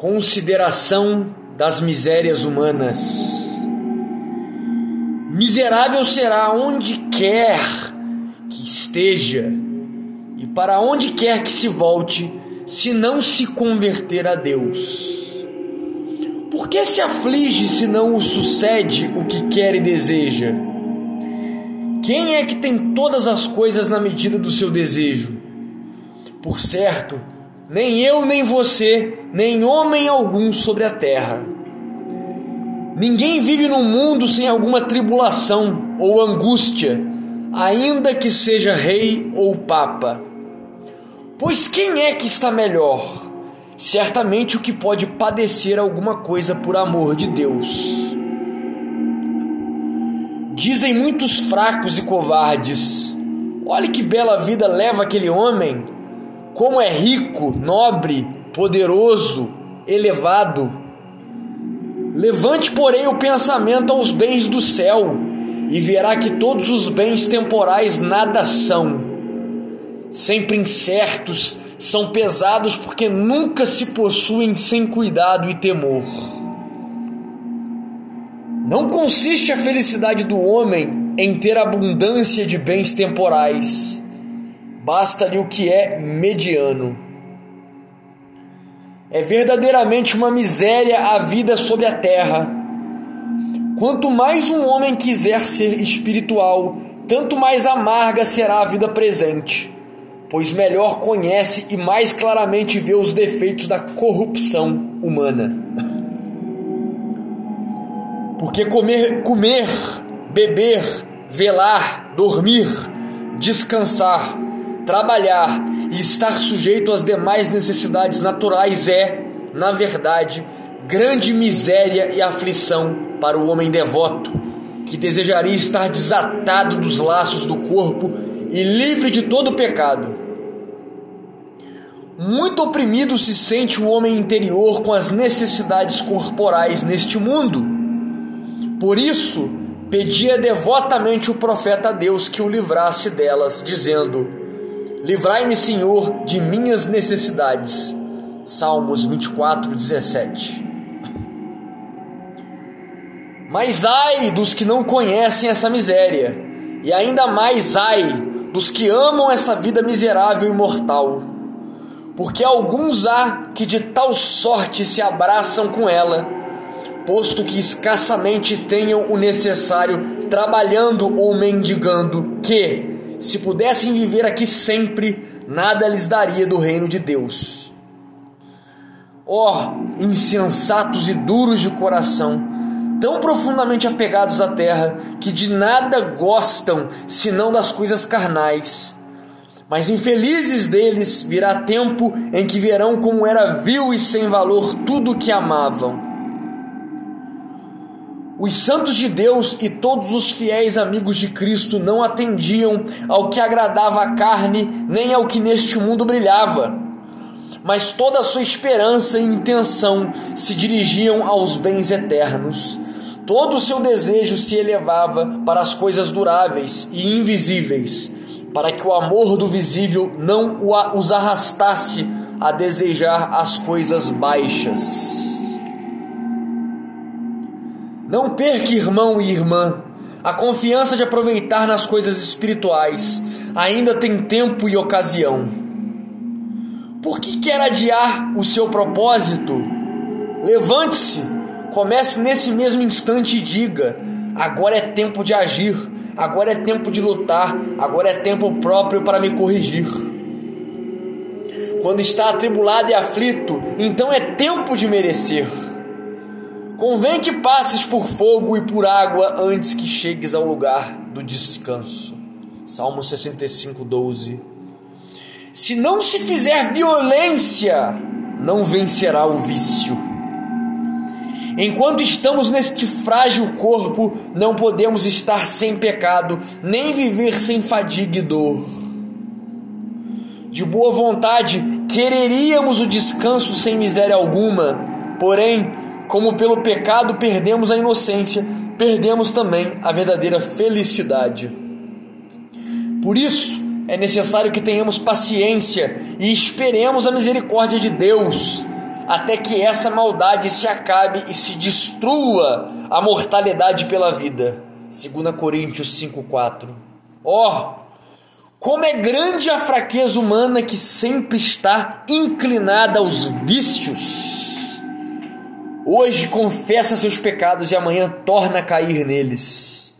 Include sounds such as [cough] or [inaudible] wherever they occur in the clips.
Consideração das misérias humanas. Miserável será onde quer que esteja e para onde quer que se volte, se não se converter a Deus. Por que se aflige se não o sucede o que quer e deseja? Quem é que tem todas as coisas na medida do seu desejo? Por certo, nem eu, nem você, nem homem algum sobre a terra. Ninguém vive no mundo sem alguma tribulação ou angústia, ainda que seja rei ou papa. Pois quem é que está melhor? Certamente o que pode padecer alguma coisa por amor de Deus. Dizem muitos fracos e covardes: Olhe que bela vida leva aquele homem como é rico, nobre, poderoso, elevado. Levante, porém, o pensamento aos bens do céu e verá que todos os bens temporais nada são. Sempre incertos, são pesados porque nunca se possuem sem cuidado e temor. Não consiste a felicidade do homem em ter abundância de bens temporais basta-lhe o que é mediano. É verdadeiramente uma miséria a vida sobre a terra. Quanto mais um homem quiser ser espiritual, tanto mais amarga será a vida presente, pois melhor conhece e mais claramente vê os defeitos da corrupção humana. [laughs] Porque comer, comer, beber, velar, dormir, descansar, trabalhar e estar sujeito às demais necessidades naturais é, na verdade, grande miséria e aflição para o homem devoto, que desejaria estar desatado dos laços do corpo e livre de todo pecado. Muito oprimido se sente o homem interior com as necessidades corporais neste mundo. Por isso, pedia devotamente o profeta a Deus que o livrasse delas, dizendo: Livrai-me, Senhor, de minhas necessidades. Salmos 24, 17. Mas ai dos que não conhecem essa miséria, e ainda mais ai dos que amam esta vida miserável e mortal. Porque alguns há que de tal sorte se abraçam com ela, posto que escassamente tenham o necessário trabalhando ou mendigando, que, se pudessem viver aqui sempre, nada lhes daria do reino de Deus. Ó, oh, insensatos e duros de coração, tão profundamente apegados à terra que de nada gostam senão das coisas carnais. Mas infelizes deles virá tempo em que verão como era vil e sem valor tudo o que amavam os santos de Deus e todos os fiéis amigos de Cristo não atendiam ao que agradava a carne, nem ao que neste mundo brilhava. Mas toda a sua esperança e intenção se dirigiam aos bens eternos. Todo o seu desejo se elevava para as coisas duráveis e invisíveis, para que o amor do visível não os arrastasse a desejar as coisas baixas. Não perca, irmão e irmã, a confiança de aproveitar nas coisas espirituais. Ainda tem tempo e ocasião. Por que quer adiar o seu propósito? Levante-se, comece nesse mesmo instante e diga: agora é tempo de agir, agora é tempo de lutar, agora é tempo próprio para me corrigir. Quando está atribulado e aflito, então é tempo de merecer. Convém que passes por fogo e por água antes que chegues ao lugar do descanso. Salmo 65, 12. Se não se fizer violência, não vencerá o vício. Enquanto estamos neste frágil corpo, não podemos estar sem pecado, nem viver sem fadiga e dor. De boa vontade, quereríamos o descanso sem miséria alguma, porém, como pelo pecado perdemos a inocência, perdemos também a verdadeira felicidade. Por isso, é necessário que tenhamos paciência e esperemos a misericórdia de Deus, até que essa maldade se acabe e se destrua a mortalidade pela vida. 2 Coríntios 5:4. Ó, oh, como é grande a fraqueza humana que sempre está inclinada aos vícios. Hoje confessa seus pecados e amanhã torna a cair neles.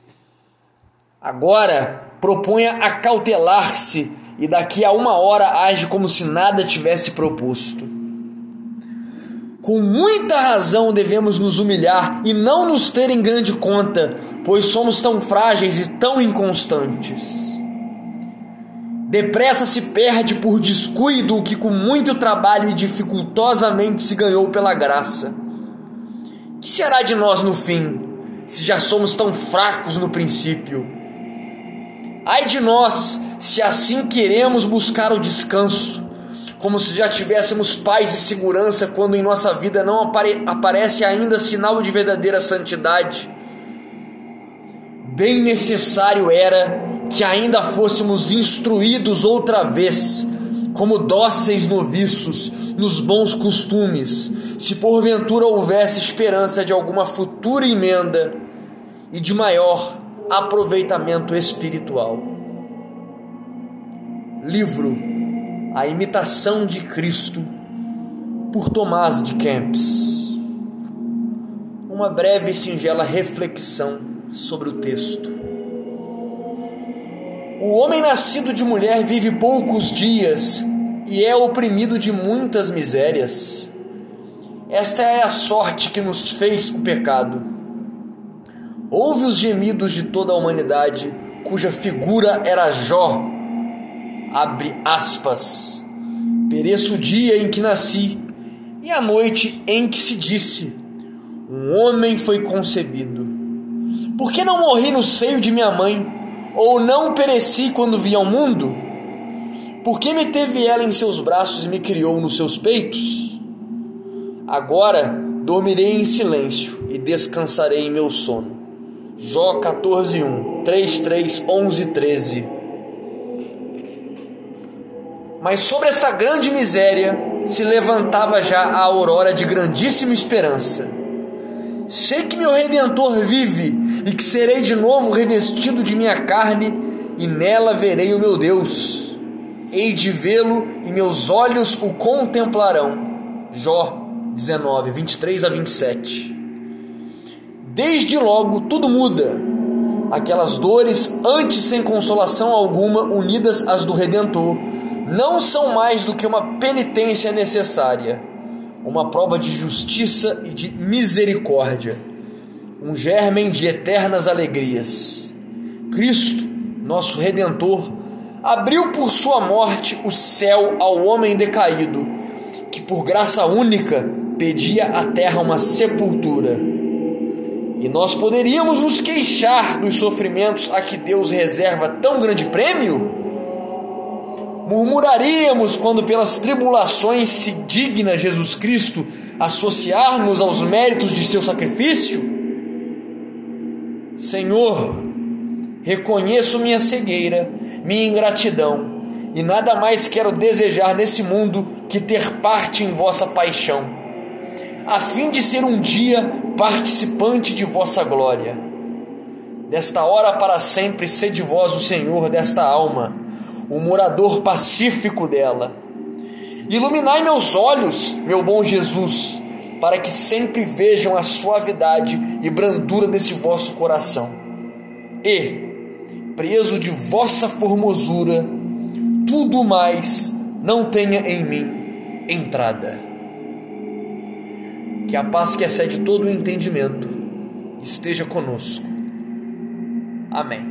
Agora proponha acautelar-se e daqui a uma hora age como se nada tivesse proposto. Com muita razão devemos nos humilhar e não nos ter em grande conta, pois somos tão frágeis e tão inconstantes. Depressa se perde por descuido o que com muito trabalho e dificultosamente se ganhou pela graça. Que será de nós no fim, se já somos tão fracos no princípio? Ai de nós, se assim queremos buscar o descanso como se já tivéssemos paz e segurança quando em nossa vida não apare aparece ainda sinal de verdadeira santidade. Bem necessário era que ainda fôssemos instruídos outra vez, como dóceis noviços, nos bons costumes, se porventura houvesse esperança de alguma futura emenda e de maior aproveitamento espiritual. Livro a Imitação de Cristo, por Tomás de Kempis. Uma breve e singela reflexão sobre o texto. O homem nascido de mulher vive poucos dias e é oprimido de muitas misérias. Esta é a sorte que nos fez o pecado. Ouve os gemidos de toda a humanidade, cuja figura era Jó, abre aspas, pereço o dia em que nasci e a noite em que se disse, um homem foi concebido. Por que não morri no seio de minha mãe, ou não pereci quando vi ao mundo? Por que me teve ela em seus braços e me criou nos seus peitos? Agora dormirei em silêncio e descansarei em meu sono. Jó 14, 1, 3, 3, 11, 13 mas sobre esta grande miséria se levantava já a aurora de grandíssima esperança. Sei que meu redentor vive e que serei de novo revestido de minha carne e nela verei o meu Deus. Hei de vê-lo e meus olhos o contemplarão. Jó 19, 23 a 27. Desde logo tudo muda. Aquelas dores, antes sem consolação alguma, unidas às do Redentor, não são mais do que uma penitência necessária, uma prova de justiça e de misericórdia, um germen de eternas alegrias. Cristo, nosso Redentor, abriu por sua morte o céu ao homem decaído, que por graça única pedia à terra uma sepultura. E nós poderíamos nos queixar dos sofrimentos a que Deus reserva tão grande prêmio? Murmuraríamos quando pelas tribulações se digna Jesus Cristo associar-nos aos méritos de seu sacrifício? Senhor, reconheço minha cegueira, minha ingratidão, e nada mais quero desejar nesse mundo que ter parte em vossa paixão, a fim de ser um dia participante de vossa glória. Desta hora para sempre, sede vós o Senhor desta alma o morador pacífico dela. Iluminai meus olhos, meu bom Jesus, para que sempre vejam a suavidade e brandura desse vosso coração. E, preso de vossa formosura, tudo mais não tenha em mim entrada. Que a paz que excede todo o entendimento esteja conosco. Amém.